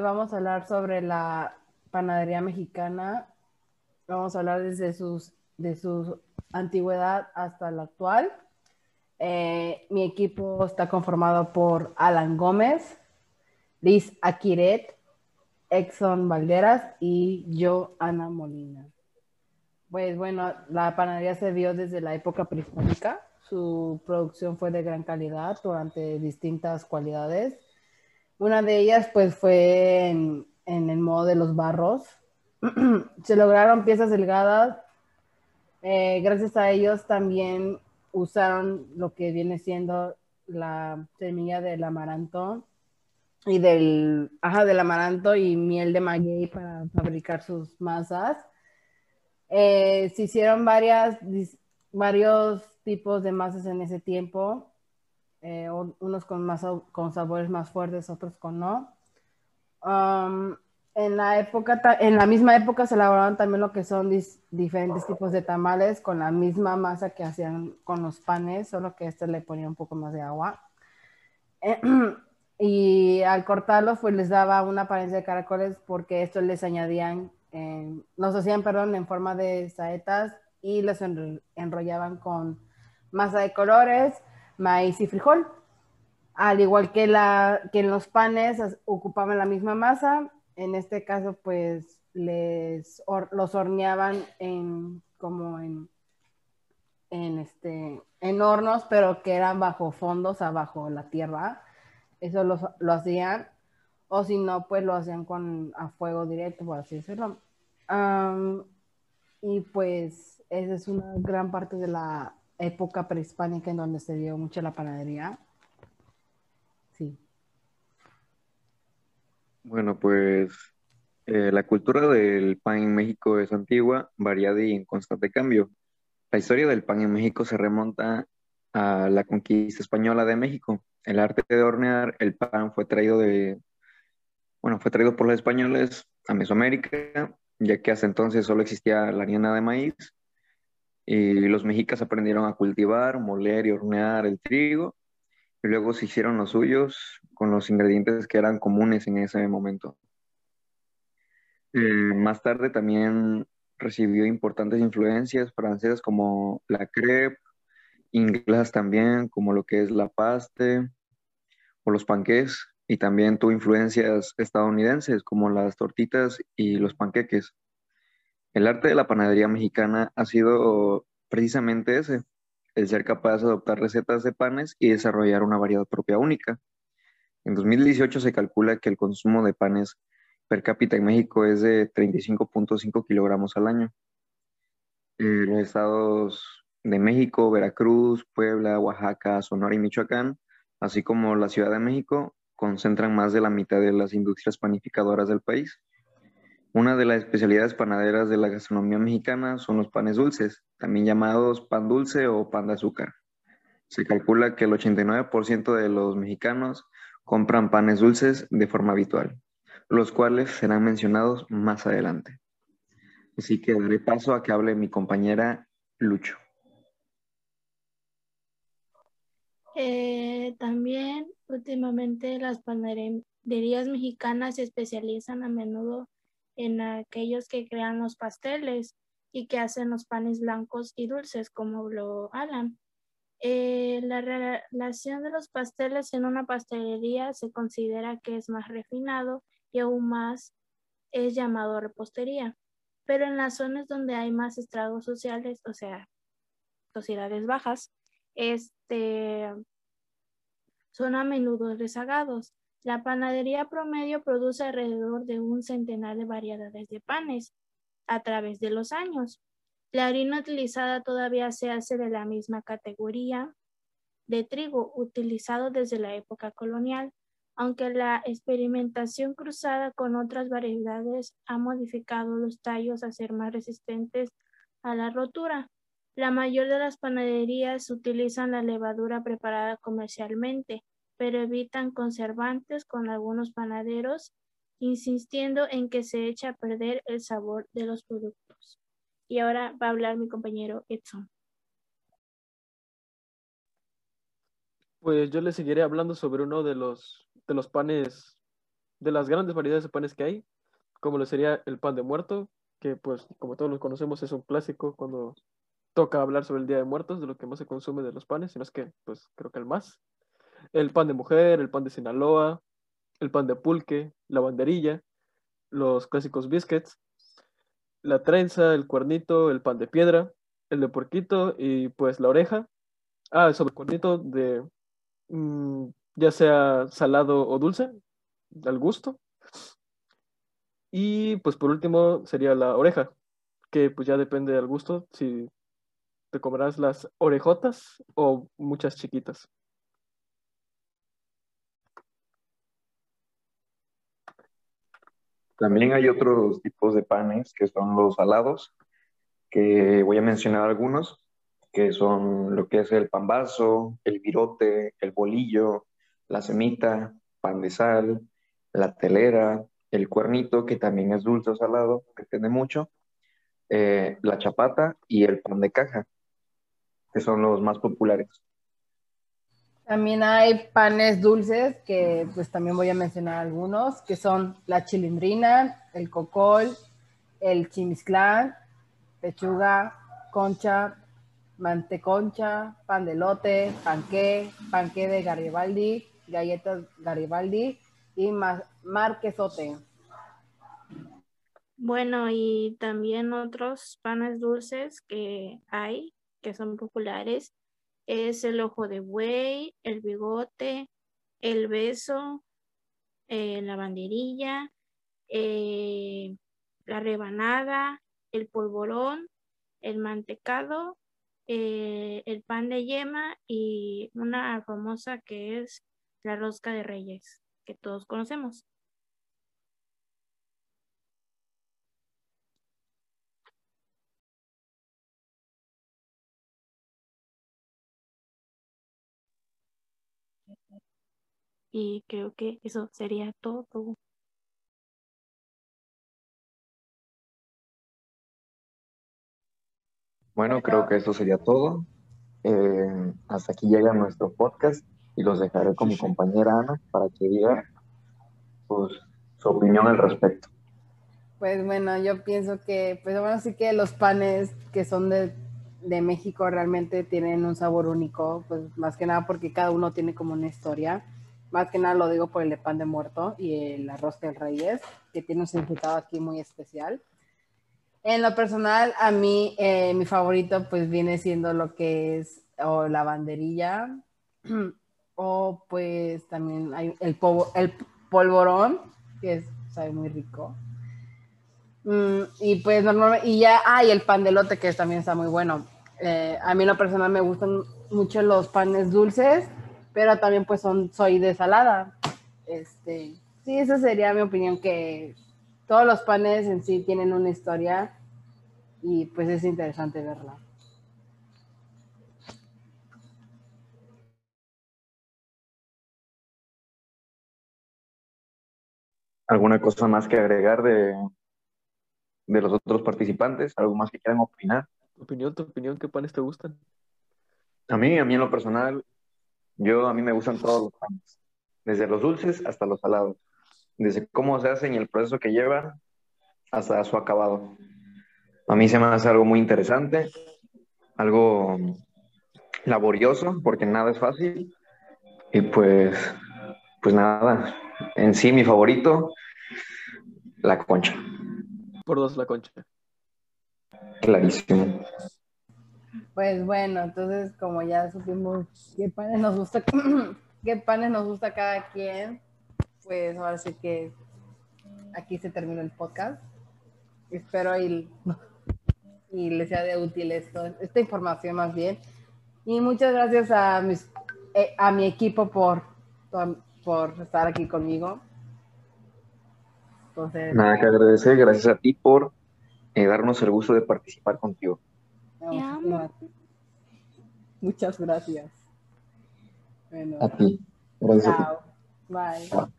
vamos a hablar sobre la panadería mexicana. Vamos a hablar desde sus, de su antigüedad hasta la actual. Eh, mi equipo está conformado por Alan Gómez, Liz Aquiret, Exxon Valderas y yo, Ana Molina. Pues bueno, la panadería se vio desde la época prehispánica. Su producción fue de gran calidad durante distintas cualidades. Una de ellas pues fue en, el modo de los barros. se lograron piezas delgadas. Eh, gracias a ellos también usaron lo que viene siendo la semilla del amaranto y del, ajá, del amaranto y miel de maguey para fabricar sus masas. Eh, se hicieron varios tipos de masas en ese tiempo, eh, unos con, más, con sabores más fuertes, otros con no. Um, en la época, en la misma época se elaboraron también lo que son diferentes tipos de tamales con la misma masa que hacían con los panes, solo que este le ponía un poco más de agua. y al cortarlos, pues les daba una apariencia de caracoles porque esto les añadían, eh, los hacían, perdón, en forma de saetas y los enrollaban con masa de colores, maíz y frijol. Al igual que, la, que en los panes ocupaban la misma masa, en este caso pues les los horneaban en como en, en, este, en hornos, pero que eran bajo fondos, abajo la tierra. Eso lo hacían. O si no, pues lo hacían con a fuego directo, por así decirlo. y pues esa es una gran parte de la época prehispánica en donde se dio mucho la panadería. Sí. Bueno, pues eh, la cultura del pan en México es antigua, variada y en constante cambio. La historia del pan en México se remonta a la conquista española de México. El arte de hornear el pan fue traído de, bueno, fue traído por los españoles a Mesoamérica, ya que hasta entonces solo existía la harina de maíz y los mexicas aprendieron a cultivar, moler y hornear el trigo y luego se hicieron los suyos con los ingredientes que eran comunes en ese momento. Eh, más tarde también recibió importantes influencias francesas como la crepe, inglesas también como lo que es la paste o los panqués y también tuvo influencias estadounidenses como las tortitas y los panqueques. El arte de la panadería mexicana ha sido precisamente ese, el ser capaz de adoptar recetas de panes y desarrollar una variedad propia única. En 2018 se calcula que el consumo de panes per cápita en México es de 35.5 kilogramos al año. En los estados de México, Veracruz, Puebla, Oaxaca, Sonora y Michoacán, así como la Ciudad de México, concentran más de la mitad de las industrias panificadoras del país. Una de las especialidades panaderas de la gastronomía mexicana son los panes dulces, también llamados pan dulce o pan de azúcar. Se calcula que el 89% de los mexicanos compran panes dulces de forma habitual, los cuales serán mencionados más adelante. Así que daré paso a que hable mi compañera Lucho. Eh, también últimamente las panaderías mexicanas se especializan a menudo en aquellos que crean los pasteles y que hacen los panes blancos y dulces, como lo Alan. Eh, la relación de los pasteles en una pastelería se considera que es más refinado y aún más es llamado repostería. Pero en las zonas donde hay más estragos sociales, o sea, sociedades bajas, este, son a menudo rezagados. La panadería promedio produce alrededor de un centenar de variedades de panes a través de los años. La harina utilizada todavía se hace de la misma categoría de trigo utilizado desde la época colonial, aunque la experimentación cruzada con otras variedades ha modificado los tallos a ser más resistentes a la rotura. La mayor de las panaderías utilizan la levadura preparada comercialmente, pero evitan conservantes con algunos panaderos, insistiendo en que se echa a perder el sabor de los productos. Y ahora va a hablar mi compañero Edson. Pues yo le seguiré hablando sobre uno de los, de los panes de las grandes variedades de panes que hay, como lo sería el pan de muerto, que pues como todos los conocemos es un clásico cuando toca hablar sobre el Día de Muertos, de lo que más se consume de los panes, sino es que pues creo que el más. El pan de mujer, el pan de Sinaloa, el pan de pulque, la banderilla, los clásicos biscuits, la trenza, el cuernito, el pan de piedra, el de porquito y pues la oreja. Ah, sobre el cuernito de mm, ya sea salado o dulce, al gusto. Y pues por último sería la oreja, que pues ya depende del gusto, si te comerás las orejotas o muchas chiquitas. También hay otros tipos de panes que son los salados, que voy a mencionar algunos, que son lo que es el pambazo, el virote, el bolillo, la semita, pan de sal, la telera, el cuernito, que también es dulce o salado, depende mucho, eh, la chapata y el pan de caja, que son los más populares. También hay panes dulces, que pues también voy a mencionar algunos, que son la chilindrina, el cocol, el chimisclán, pechuga, concha, manteconcha, pan de lote, panqué, panqué de Garibaldi, galletas Garibaldi y marquesote. Bueno, y también otros panes dulces que hay, que son populares, es el ojo de buey, el bigote, el beso, eh, la banderilla, eh, la rebanada, el polvorón, el mantecado, eh, el pan de yema y una famosa que es la rosca de reyes, que todos conocemos. Y creo que eso sería todo. Bueno, creo que eso sería todo. Eh, hasta aquí llega nuestro podcast y los dejaré con mi compañera Ana para que diga pues, su opinión al respecto. Pues bueno, yo pienso que, pues bueno, sí que los panes que son de, de México realmente tienen un sabor único, pues más que nada porque cada uno tiene como una historia. Más que nada lo digo por el de pan de muerto y el arroz de reyes, que tiene un significado aquí muy especial. En lo personal, a mí eh, mi favorito pues viene siendo lo que es o la banderilla o pues también hay el, polvorón, que es, sabe muy rico. Mm, y pues y ya hay el pan de lote, que también está muy bueno. Eh, a mí en lo personal me gustan mucho los panes dulces, pero también pues son, soy de salada. Este, sí, esa sería mi opinión, que todos los panes en sí tienen una historia y pues es interesante verla. ¿Alguna cosa más que agregar de, de los otros participantes? ¿Algo más que quieran opinar? ¿Tu opinión, tu opinión, qué panes te gustan? A mí, a mí en lo personal, yo a mí me gustan todos los panes, desde los dulces hasta los salados, desde cómo se hacen y el proceso que llevan hasta su acabado. A mí se me hace algo muy interesante, algo laborioso, porque nada es fácil. Y pues, pues nada, en sí mi favorito, la concha. Por dos la concha. Clarísimo. Pues bueno, entonces como ya supimos qué panes nos gusta, qué panes nos gusta cada quien, pues ahora sí que aquí se terminó el podcast. Espero y, les sea de útil esto, esta información más bien. Y muchas gracias a, mis, eh, a mi equipo por, por estar aquí conmigo. Nada que agradecer, gracias a ti por eh, darnos el gusto de participar contigo. Muchas gracias. a ti. Gracias Bye.